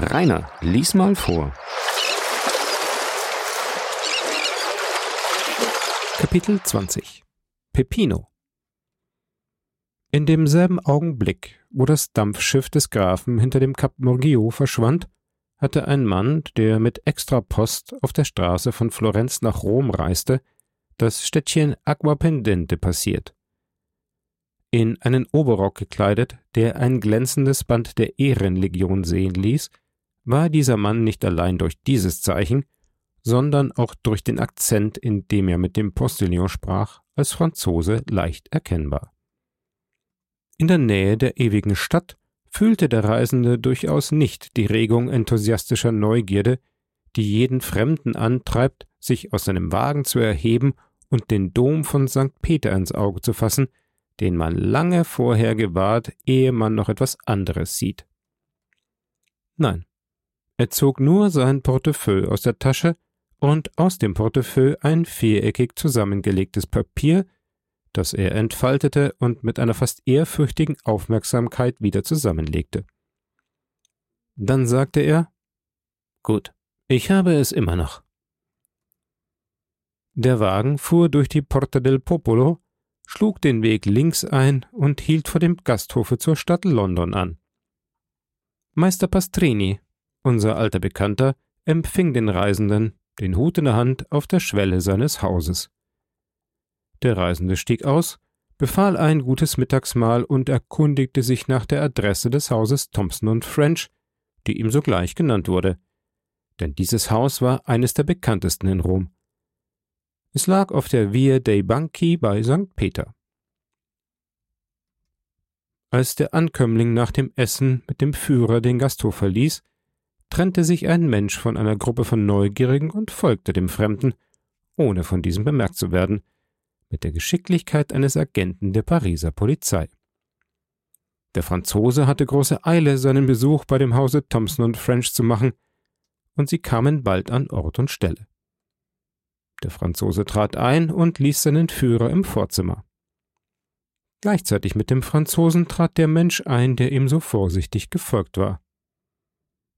Rainer, lies mal vor. Kapitel 20 Peppino In demselben Augenblick, wo das Dampfschiff des Grafen hinter dem Kap Morgio verschwand, hatte ein Mann, der mit Extrapost auf der Straße von Florenz nach Rom reiste, das Städtchen Aquapendente passiert. In einen Oberrock gekleidet, der ein glänzendes Band der Ehrenlegion sehen ließ, war dieser Mann nicht allein durch dieses Zeichen, sondern auch durch den Akzent, in dem er mit dem Postillon sprach, als Franzose leicht erkennbar. In der Nähe der ewigen Stadt fühlte der Reisende durchaus nicht die Regung enthusiastischer Neugierde, die jeden Fremden antreibt, sich aus seinem Wagen zu erheben und den Dom von St. Peter ins Auge zu fassen, den man lange vorher gewahrt, ehe man noch etwas anderes sieht. Nein, er zog nur sein Portefeuille aus der Tasche und aus dem Portefeuille ein viereckig zusammengelegtes Papier, das er entfaltete und mit einer fast ehrfürchtigen Aufmerksamkeit wieder zusammenlegte. Dann sagte er Gut, ich habe es immer noch. Der Wagen fuhr durch die Porta del Popolo, schlug den Weg links ein und hielt vor dem Gasthofe zur Stadt London an. Meister Pastrini, unser alter Bekannter, empfing den Reisenden, den Hut in der Hand, auf der Schwelle seines Hauses. Der Reisende stieg aus, befahl ein gutes Mittagsmahl und erkundigte sich nach der Adresse des Hauses Thompson und French, die ihm sogleich genannt wurde. Denn dieses Haus war eines der bekanntesten in Rom. Es lag auf der Via dei Banchi bei St. Peter. Als der Ankömmling nach dem Essen mit dem Führer den Gasthof verließ, trennte sich ein Mensch von einer Gruppe von Neugierigen und folgte dem Fremden, ohne von diesem bemerkt zu werden, mit der Geschicklichkeit eines Agenten der Pariser Polizei. Der Franzose hatte große Eile, seinen Besuch bei dem Hause Thompson und French zu machen, und sie kamen bald an Ort und Stelle. Der Franzose trat ein und ließ seinen Führer im Vorzimmer. Gleichzeitig mit dem Franzosen trat der Mensch ein, der ihm so vorsichtig gefolgt war.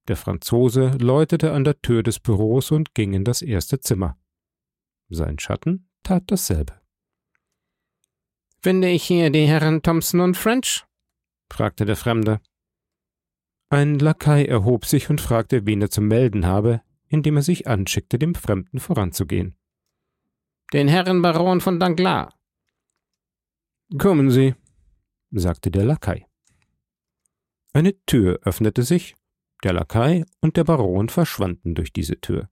Der Franzose läutete an der Tür des Büros und ging in das erste Zimmer. Sein Schatten tat dasselbe. Finde ich hier die Herren Thompson und French? fragte der Fremde. Ein Lakai erhob sich und fragte, wen er zu melden habe, indem er sich anschickte, dem Fremden voranzugehen. Den Herren Baron von Danglars. Kommen Sie, sagte der Lakai. Eine Tür öffnete sich, der Lakai und der Baron verschwanden durch diese Tür.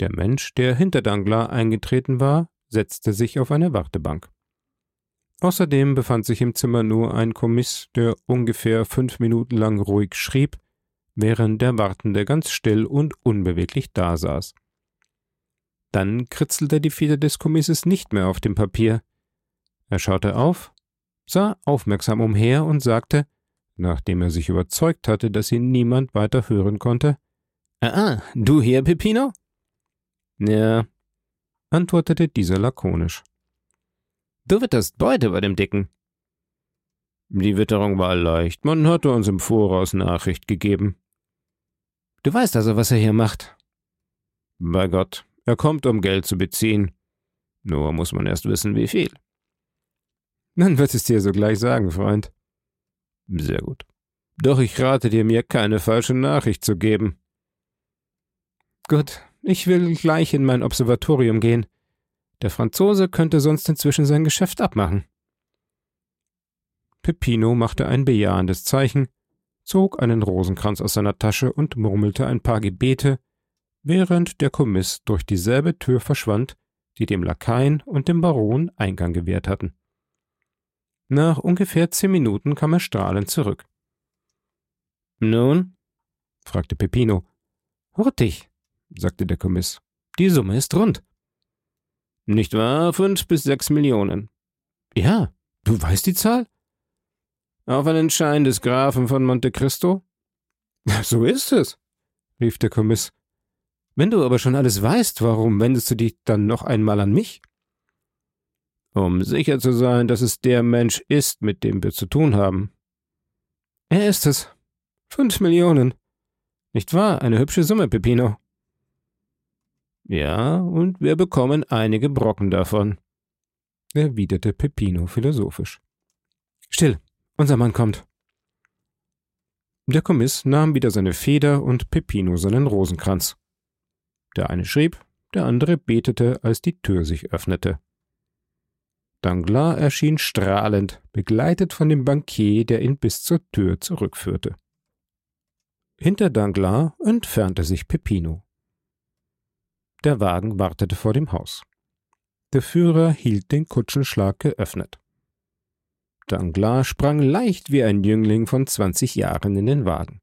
Der Mensch, der hinter Danglars eingetreten war, setzte sich auf eine Wartebank. Außerdem befand sich im Zimmer nur ein Kommiss, der ungefähr fünf Minuten lang ruhig schrieb, während der Wartende ganz still und unbeweglich dasaß. Dann kritzelte die Feder des Kommisses nicht mehr auf dem Papier. Er schaute auf, sah aufmerksam umher und sagte, nachdem er sich überzeugt hatte, dass ihn niemand weiter hören konnte, Ah, du hier, Peppino? Ja, antwortete dieser lakonisch. Du witterst Beute bei dem Dicken. Die Witterung war leicht, man hatte uns im Voraus Nachricht gegeben. Du weißt also, was er hier macht. Bei Gott, er kommt, um Geld zu beziehen. Nur muss man erst wissen, wie viel. Dann wird es dir sogleich sagen, Freund. Sehr gut. Doch ich rate dir, mir keine falsche Nachricht zu geben. Gut, ich will gleich in mein Observatorium gehen. Der Franzose könnte sonst inzwischen sein Geschäft abmachen. Peppino machte ein bejahendes Zeichen, zog einen Rosenkranz aus seiner Tasche und murmelte ein paar Gebete, während der Kommiss durch dieselbe Tür verschwand, die dem Lakaien und dem Baron Eingang gewährt hatten. Nach ungefähr zehn Minuten kam er strahlend zurück. Nun? fragte Peppino. Hurtig, sagte der Kommiss. Die Summe ist rund. Nicht wahr? Fünf bis sechs Millionen. Ja, du weißt die Zahl? Auf einen Schein des Grafen von Monte Cristo? So ist es, rief der Kommiss. Wenn du aber schon alles weißt, warum wendest du dich dann noch einmal an mich? Um sicher zu sein, dass es der Mensch ist, mit dem wir zu tun haben. Er ist es. Fünf Millionen. Nicht wahr? Eine hübsche Summe, Peppino. Ja, und wir bekommen einige Brocken davon, erwiderte Peppino philosophisch. Still, unser Mann kommt. Der Kommiss nahm wieder seine Feder und Peppino seinen Rosenkranz. Der eine schrieb, der andere betete, als die Tür sich öffnete. Danglars erschien strahlend, begleitet von dem Bankier, der ihn bis zur Tür zurückführte. Hinter Danglars entfernte sich Peppino. Der Wagen wartete vor dem Haus. Der Führer hielt den Kutschenschlag geöffnet. Danglars sprang leicht wie ein Jüngling von zwanzig Jahren in den Wagen.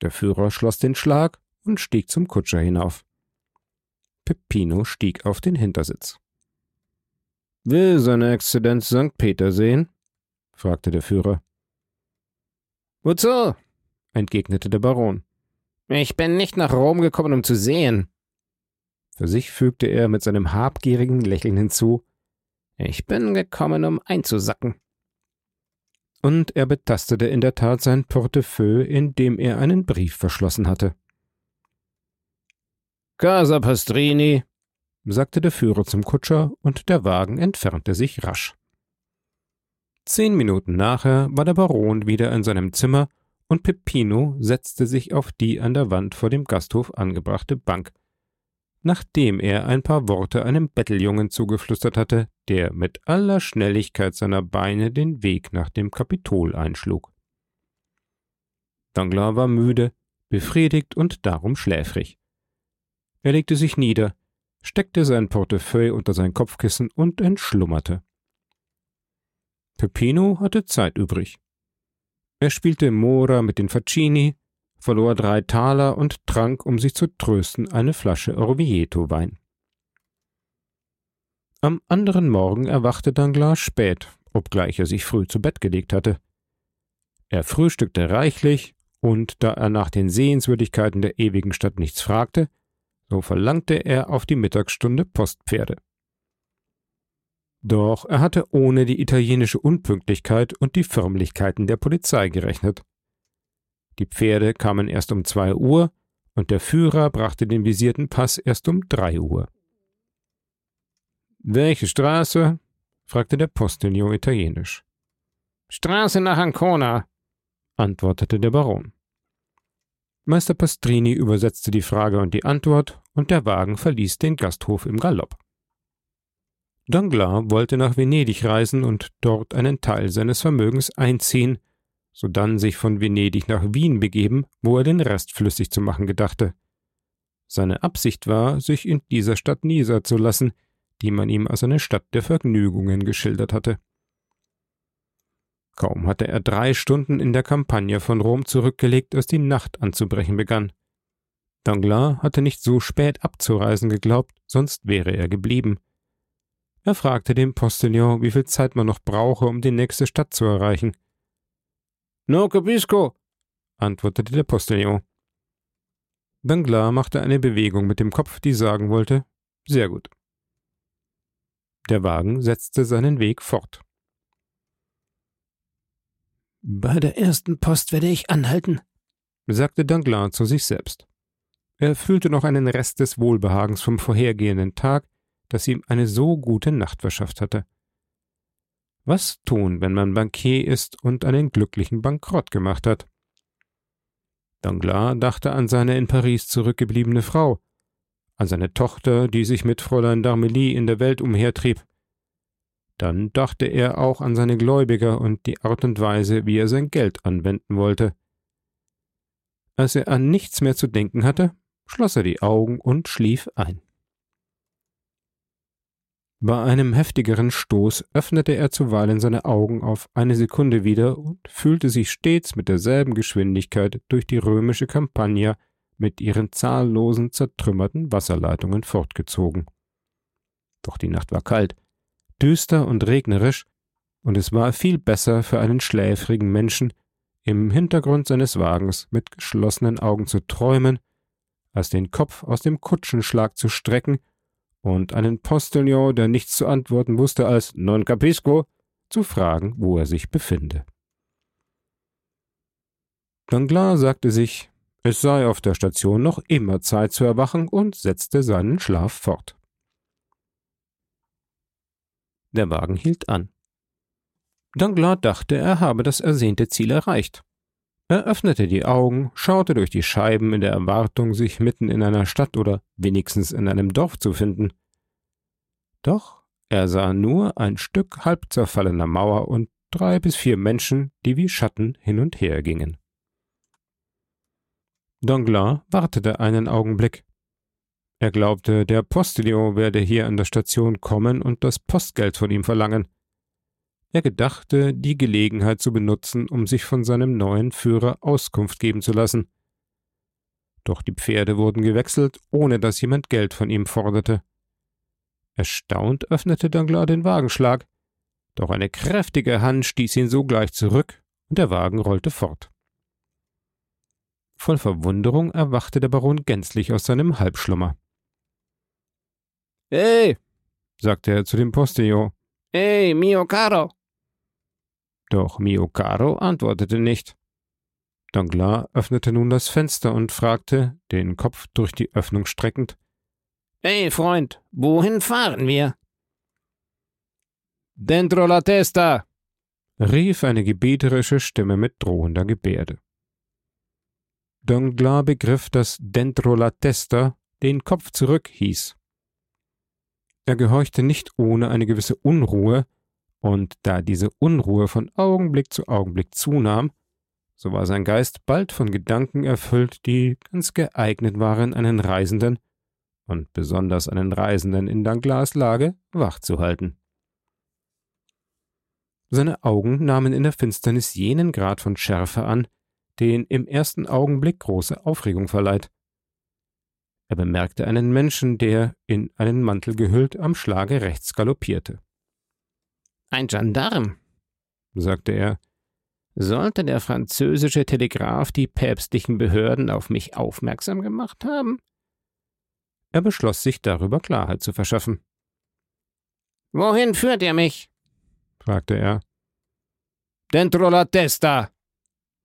Der Führer schloss den Schlag und stieg zum Kutscher hinauf. Peppino stieg auf den Hintersitz. Will seine Exzellenz St. Peter sehen? fragte der Führer. Wozu? entgegnete der Baron. Ich bin nicht nach Rom gekommen, um zu sehen. Für sich fügte er mit seinem habgierigen Lächeln hinzu Ich bin gekommen, um einzusacken. Und er betastete in der Tat sein Portefeuille, in dem er einen Brief verschlossen hatte. Casa Pastrini, sagte der Führer zum Kutscher, und der Wagen entfernte sich rasch. Zehn Minuten nachher war der Baron wieder in seinem Zimmer, und Peppino setzte sich auf die an der Wand vor dem Gasthof angebrachte Bank, nachdem er ein paar Worte einem Betteljungen zugeflüstert hatte, der mit aller Schnelligkeit seiner Beine den Weg nach dem Kapitol einschlug. Danglars war müde, befriedigt und darum schläfrig. Er legte sich nieder, steckte sein Portefeuille unter sein Kopfkissen und entschlummerte. Peppino hatte Zeit übrig. Er spielte Mora mit den Facchini, verlor drei Taler und trank, um sich zu trösten, eine Flasche Orvieto-Wein. Am anderen Morgen erwachte Danglars spät, obgleich er sich früh zu Bett gelegt hatte. Er frühstückte reichlich, und da er nach den Sehenswürdigkeiten der ewigen Stadt nichts fragte, so verlangte er auf die Mittagsstunde Postpferde. Doch er hatte ohne die italienische Unpünktlichkeit und die Förmlichkeiten der Polizei gerechnet. Die Pferde kamen erst um zwei Uhr und der Führer brachte den visierten Pass erst um drei Uhr. Welche Straße? fragte der Postillon italienisch. Straße nach Ancona, antwortete der Baron. Meister Pastrini übersetzte die Frage und die Antwort, und der Wagen verließ den Gasthof im Galopp. Danglars wollte nach Venedig reisen und dort einen Teil seines Vermögens einziehen, sodann sich von Venedig nach Wien begeben, wo er den Rest flüssig zu machen gedachte. Seine Absicht war, sich in dieser Stadt niederzulassen, die man ihm als eine Stadt der Vergnügungen geschildert hatte. Kaum hatte er drei Stunden in der Kampagne von Rom zurückgelegt, als die Nacht anzubrechen begann. Danglars hatte nicht so spät abzureisen geglaubt, sonst wäre er geblieben. Er fragte den Postillon, wie viel Zeit man noch brauche, um die nächste Stadt zu erreichen. No capisco, antwortete der Postillon. Danglars machte eine Bewegung mit dem Kopf, die sagen wollte, sehr gut. Der Wagen setzte seinen Weg fort. Bei der ersten Post werde ich anhalten, sagte Danglars zu sich selbst. Er fühlte noch einen Rest des Wohlbehagens vom vorhergehenden Tag, das ihm eine so gute Nacht verschafft hatte. Was tun, wenn man Bankier ist und einen glücklichen Bankrott gemacht hat? Danglars dachte an seine in Paris zurückgebliebene Frau, an seine Tochter, die sich mit Fräulein d'Armilly in der Welt umhertrieb, dann dachte er auch an seine Gläubiger und die Art und Weise, wie er sein Geld anwenden wollte. Als er an nichts mehr zu denken hatte, schloss er die Augen und schlief ein. Bei einem heftigeren Stoß öffnete er zuweilen seine Augen auf eine Sekunde wieder und fühlte sich stets mit derselben Geschwindigkeit durch die römische Campagna mit ihren zahllosen zertrümmerten Wasserleitungen fortgezogen. Doch die Nacht war kalt, düster und regnerisch, und es war viel besser für einen schläfrigen Menschen, im Hintergrund seines Wagens mit geschlossenen Augen zu träumen, als den Kopf aus dem Kutschenschlag zu strecken und einen Postillon, der nichts zu antworten wusste als Non capisco, zu fragen, wo er sich befinde. Danglars sagte sich, Es sei auf der Station noch immer Zeit zu erwachen und setzte seinen Schlaf fort. Der Wagen hielt an. Danglars dachte, er habe das ersehnte Ziel erreicht. Er öffnete die Augen, schaute durch die Scheiben in der Erwartung, sich mitten in einer Stadt oder wenigstens in einem Dorf zu finden. Doch er sah nur ein Stück halb zerfallener Mauer und drei bis vier Menschen, die wie Schatten hin und her gingen. Danglars wartete einen Augenblick. Er glaubte, der Postillon werde hier an der Station kommen und das Postgeld von ihm verlangen. Er gedachte, die Gelegenheit zu benutzen, um sich von seinem neuen Führer Auskunft geben zu lassen. Doch die Pferde wurden gewechselt, ohne dass jemand Geld von ihm forderte. Erstaunt öffnete Danglars den Wagenschlag, doch eine kräftige Hand stieß ihn sogleich zurück, und der Wagen rollte fort. Voll Verwunderung erwachte der Baron gänzlich aus seinem Halbschlummer. Hey, sagte er zu dem Postillon. Hey, mio caro! Doch Mio Caro antwortete nicht. Danglars öffnete nun das Fenster und fragte, den Kopf durch die Öffnung streckend: Hey, Freund, wohin fahren wir? Dentro la testa! rief eine gebieterische Stimme mit drohender Gebärde. Danglars begriff, dass Dentro la testa den Kopf zurück hieß. Er gehorchte nicht ohne eine gewisse Unruhe, und da diese Unruhe von Augenblick zu Augenblick zunahm, so war sein Geist bald von Gedanken erfüllt, die ganz geeignet waren, einen Reisenden, und besonders einen Reisenden in Danglars Lage, wach zu halten. Seine Augen nahmen in der Finsternis jenen Grad von Schärfe an, den im ersten Augenblick große Aufregung verleiht. Er bemerkte einen Menschen, der, in einen Mantel gehüllt, am Schlage rechts galoppierte. Ein Gendarm, sagte er. Sollte der französische Telegraph die päpstlichen Behörden auf mich aufmerksam gemacht haben? Er beschloss sich darüber Klarheit zu verschaffen. Wohin führt ihr mich? fragte er. Dentro la testa,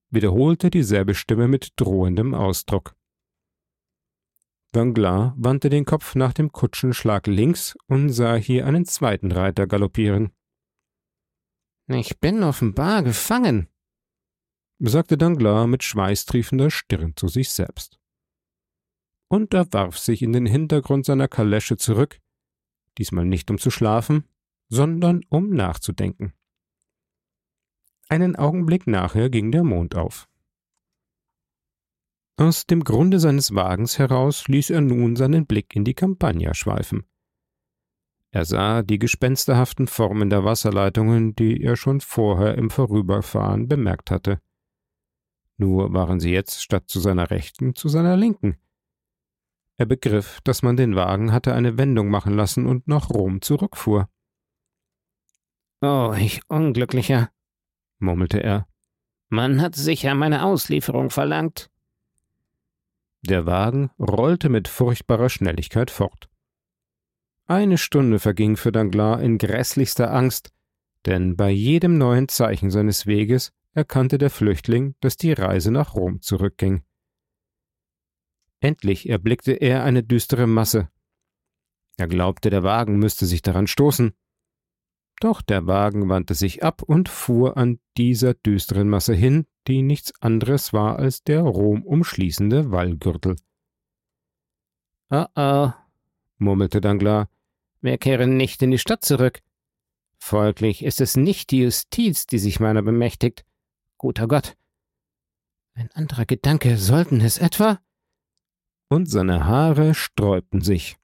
wiederholte dieselbe Stimme mit drohendem Ausdruck. Danglars wandte den Kopf nach dem Kutschenschlag links und sah hier einen zweiten Reiter galoppieren. Ich bin offenbar gefangen, sagte Danglars mit schweißtriefender Stirn zu sich selbst. Und er warf sich in den Hintergrund seiner Kalesche zurück, diesmal nicht um zu schlafen, sondern um nachzudenken. Einen Augenblick nachher ging der Mond auf. Aus dem Grunde seines Wagens heraus ließ er nun seinen Blick in die Campagna schweifen. Er sah die gespensterhaften Formen der Wasserleitungen, die er schon vorher im Vorüberfahren bemerkt hatte. Nur waren sie jetzt statt zu seiner Rechten zu seiner Linken. Er begriff, dass man den Wagen hatte eine Wendung machen lassen und nach Rom zurückfuhr. Oh, ich Unglücklicher, murmelte er. Man hat sicher meine Auslieferung verlangt. Der Wagen rollte mit furchtbarer Schnelligkeit fort. Eine Stunde verging für Danglars in grässlichster Angst, denn bei jedem neuen Zeichen seines Weges erkannte der Flüchtling, dass die Reise nach Rom zurückging. Endlich erblickte er eine düstere Masse. Er glaubte, der Wagen müsste sich daran stoßen. Doch der Wagen wandte sich ab und fuhr an dieser düsteren Masse hin, die nichts anderes war als der Rom umschließende Wallgürtel. Oh oh, murmelte Danglars, wir kehren nicht in die Stadt zurück. Folglich ist es nicht die Justiz, die sich meiner bemächtigt. Guter Gott. Ein anderer Gedanke, sollten es etwa? Und seine Haare sträubten sich.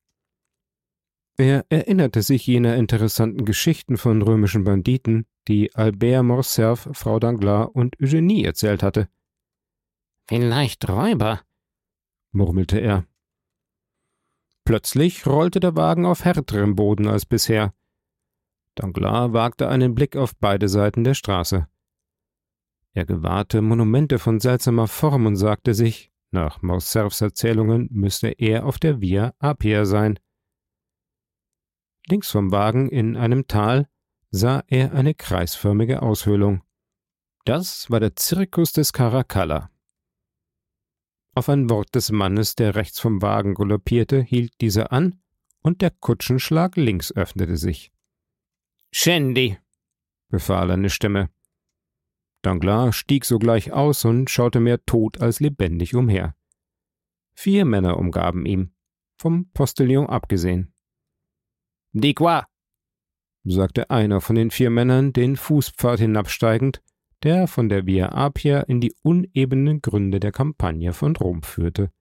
Er erinnerte sich jener interessanten Geschichten von römischen Banditen, die Albert Morcerf Frau Danglars und Eugenie erzählt hatte. Vielleicht Räuber, murmelte er. Plötzlich rollte der Wagen auf härterem Boden als bisher. Danglars wagte einen Blick auf beide Seiten der Straße. Er gewahrte Monumente von seltsamer Form und sagte sich, nach Morcerfs Erzählungen müsse er auf der Via Appia sein. Links vom Wagen in einem Tal sah er eine kreisförmige Aushöhlung. Das war der Zirkus des Caracalla. Auf ein Wort des Mannes, der rechts vom Wagen galoppierte, hielt dieser an, und der Kutschenschlag links öffnete sich. Shandy, befahl eine Stimme. Danglars stieg sogleich aus und schaute mehr tot als lebendig umher. Vier Männer umgaben ihn, vom Postillon abgesehen. Die quoi? sagte einer von den vier Männern den Fußpfad hinabsteigend, der von der Via Appia in die unebenen Gründe der Kampagne von Rom führte.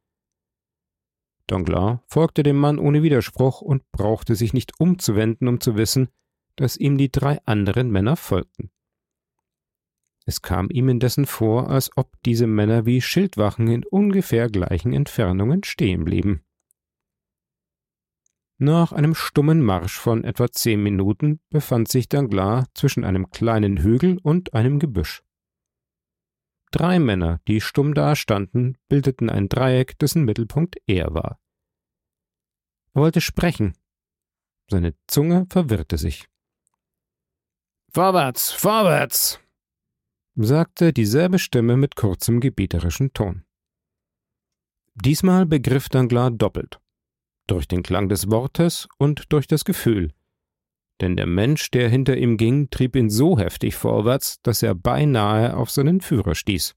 Danglars folgte dem Mann ohne Widerspruch und brauchte sich nicht umzuwenden, um zu wissen, dass ihm die drei anderen Männer folgten. Es kam ihm indessen vor, als ob diese Männer wie Schildwachen in ungefähr gleichen Entfernungen stehen blieben. Nach einem stummen Marsch von etwa zehn Minuten befand sich Danglars zwischen einem kleinen Hügel und einem Gebüsch. Drei Männer, die stumm dastanden, bildeten ein Dreieck, dessen Mittelpunkt er war. Er wollte sprechen. Seine Zunge verwirrte sich. Vorwärts, vorwärts, sagte dieselbe Stimme mit kurzem gebieterischen Ton. Diesmal begriff Danglars doppelt, durch den Klang des Wortes und durch das Gefühl, denn der Mensch, der hinter ihm ging, trieb ihn so heftig vorwärts, dass er beinahe auf seinen Führer stieß.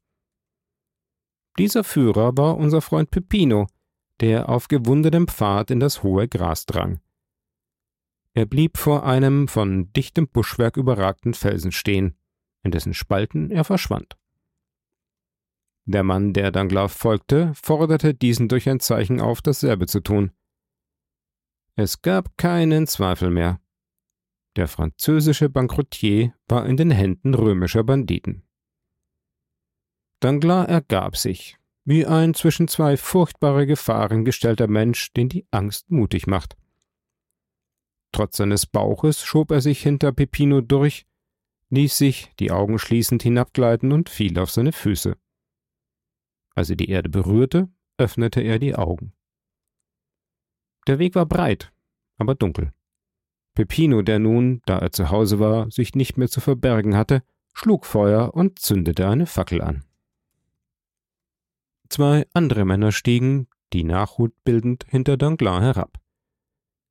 Dieser Führer war unser Freund Peppino, der auf gewundetem Pfad in das hohe Gras drang. Er blieb vor einem von dichtem Buschwerk überragten Felsen stehen, in dessen Spalten er verschwand. Der Mann, der Danglars folgte, forderte diesen durch ein Zeichen auf, dasselbe zu tun. Es gab keinen Zweifel mehr. Der französische Bankrottier war in den Händen römischer Banditen. Danglars ergab sich, wie ein zwischen zwei furchtbare Gefahren gestellter Mensch, den die Angst mutig macht. Trotz seines Bauches schob er sich hinter Peppino durch, ließ sich, die Augen schließend, hinabgleiten und fiel auf seine Füße. Als er die Erde berührte, öffnete er die Augen. Der Weg war breit, aber dunkel. Peppino, der nun, da er zu Hause war, sich nicht mehr zu verbergen hatte, schlug Feuer und zündete eine Fackel an. Zwei andere Männer stiegen, die Nachhut bildend, hinter Danglars herab.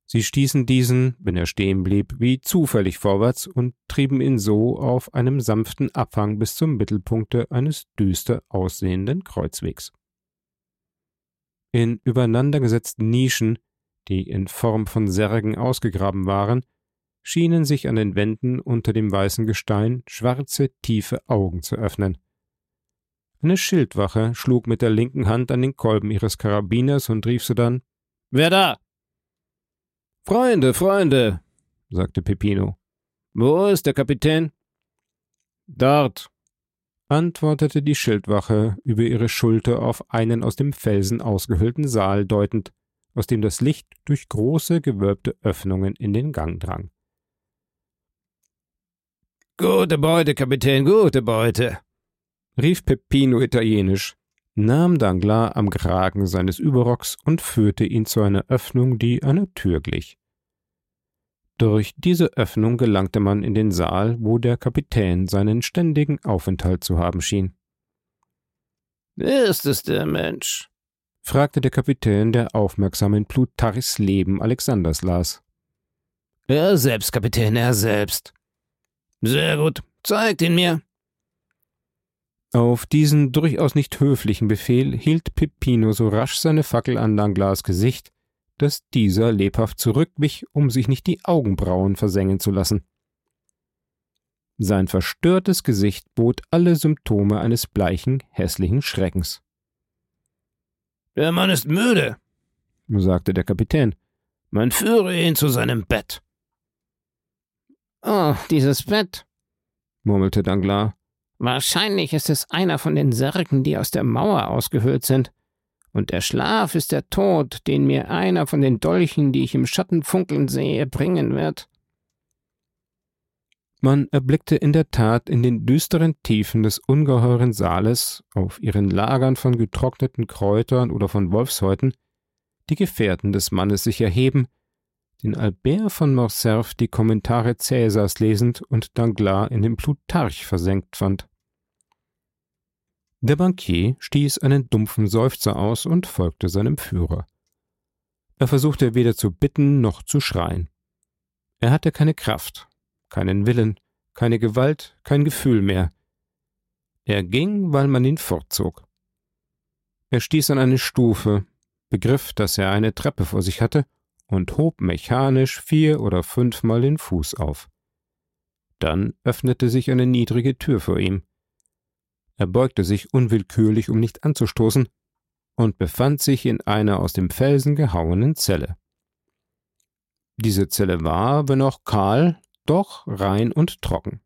Sie stießen diesen, wenn er stehen blieb, wie zufällig vorwärts und trieben ihn so auf einem sanften Abhang bis zum Mittelpunkte eines düster aussehenden Kreuzwegs. In übereinandergesetzten Nischen die in Form von Särgen ausgegraben waren, schienen sich an den Wänden unter dem weißen Gestein schwarze, tiefe Augen zu öffnen. Eine Schildwache schlug mit der linken Hand an den Kolben ihres Karabiners und rief sodann Wer da? Freunde, Freunde, sagte Peppino. Wo ist der Kapitän? Dort, antwortete die Schildwache über ihre Schulter auf einen aus dem Felsen ausgehöhlten Saal deutend aus dem das Licht durch große gewölbte Öffnungen in den Gang drang. Gute Beute, Kapitän, gute Beute, rief Peppino italienisch, nahm Danglars am Kragen seines Überrocks und führte ihn zu einer Öffnung, die einer Tür glich. Durch diese Öffnung gelangte man in den Saal, wo der Kapitän seinen ständigen Aufenthalt zu haben schien. Ist es der Mensch? Fragte der Kapitän, der aufmerksam in Plutarchs Leben Alexanders las. Er selbst, Kapitän, er selbst. Sehr gut, zeigt ihn mir. Auf diesen durchaus nicht höflichen Befehl hielt Peppino so rasch seine Fackel an Danglars Gesicht, dass dieser lebhaft zurückwich, um sich nicht die Augenbrauen versengen zu lassen. Sein verstörtes Gesicht bot alle Symptome eines bleichen, hässlichen Schreckens. Der Mann ist müde, sagte der Kapitän. Man führe ihn zu seinem Bett. Oh, dieses Bett, murmelte Danglars. Wahrscheinlich ist es einer von den Särgen, die aus der Mauer ausgehöhlt sind. Und der Schlaf ist der Tod, den mir einer von den Dolchen, die ich im Schatten funkeln sehe, bringen wird. Man erblickte in der Tat in den düsteren Tiefen des ungeheuren Saales, auf ihren Lagern von getrockneten Kräutern oder von Wolfshäuten, die Gefährten des Mannes sich erheben, den Albert von Morcerf die Kommentare Cäsars lesend und Danglars in den Plutarch versenkt fand. Der Bankier stieß einen dumpfen Seufzer aus und folgte seinem Führer. Er versuchte weder zu bitten noch zu schreien. Er hatte keine Kraft, keinen Willen, keine Gewalt, kein Gefühl mehr. Er ging, weil man ihn fortzog. Er stieß an eine Stufe, begriff, dass er eine Treppe vor sich hatte und hob mechanisch vier oder fünfmal den Fuß auf. Dann öffnete sich eine niedrige Tür vor ihm. Er beugte sich unwillkürlich, um nicht anzustoßen, und befand sich in einer aus dem Felsen gehauenen Zelle. Diese Zelle war, wenn auch kahl, doch rein und trocken.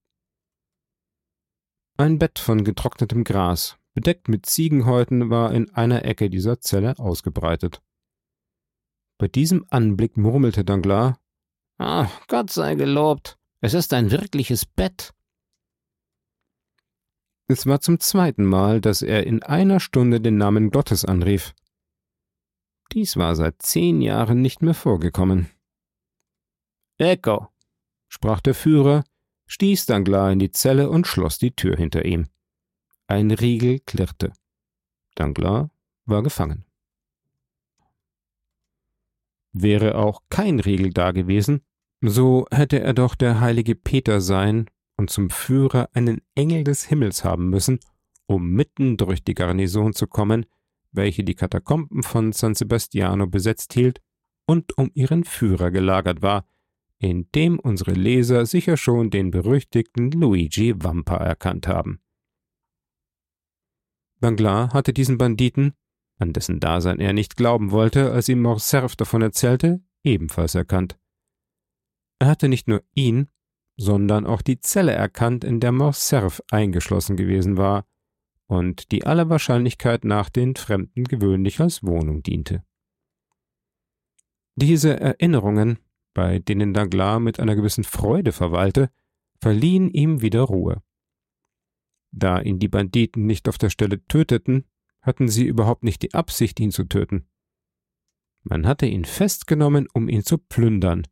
Ein Bett von getrocknetem Gras, bedeckt mit Ziegenhäuten, war in einer Ecke dieser Zelle ausgebreitet. Bei diesem Anblick murmelte Danglars Ah, Gott sei gelobt, es ist ein wirkliches Bett. Es war zum zweiten Mal, dass er in einer Stunde den Namen Gottes anrief. Dies war seit zehn Jahren nicht mehr vorgekommen. Ecco, sprach der Führer, stieß Danglars in die Zelle und schloss die Tür hinter ihm. Ein Riegel klirrte. Danglars war gefangen. Wäre auch kein Riegel da gewesen, so hätte er doch der heilige Peter sein und zum Führer einen Engel des Himmels haben müssen, um mitten durch die Garnison zu kommen, welche die Katakomben von San Sebastiano besetzt hielt und um ihren Führer gelagert war, in dem unsere Leser sicher schon den berüchtigten Luigi Vampa erkannt haben. Danglars hatte diesen Banditen, an dessen Dasein er nicht glauben wollte, als ihm Morcerf davon erzählte, ebenfalls erkannt. Er hatte nicht nur ihn, sondern auch die Zelle erkannt, in der Morcerf eingeschlossen gewesen war und die aller Wahrscheinlichkeit nach den Fremden gewöhnlich als Wohnung diente. Diese Erinnerungen, bei denen Danglars mit einer gewissen Freude verweilte, verliehen ihm wieder Ruhe. Da ihn die Banditen nicht auf der Stelle töteten, hatten sie überhaupt nicht die Absicht, ihn zu töten. Man hatte ihn festgenommen, um ihn zu plündern,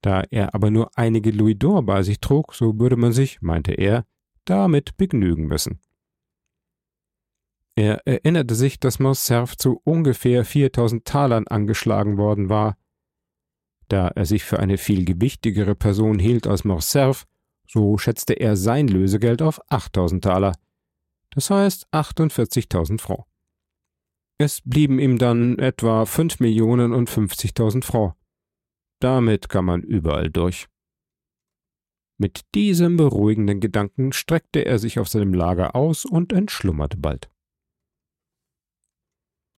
da er aber nur einige Louis d'Or bei sich trug, so würde man sich, meinte er, damit begnügen müssen. Er erinnerte sich, dass Morcerf zu ungefähr 4000 Talern angeschlagen worden war. Da er sich für eine viel gewichtigere Person hielt als Morcerf, so schätzte er sein Lösegeld auf 8000 Taler, das heißt 48.000 Francs. Es blieben ihm dann etwa 5 Millionen und 50.000 Francs. Damit kann man überall durch. Mit diesem beruhigenden Gedanken streckte er sich auf seinem Lager aus und entschlummerte bald.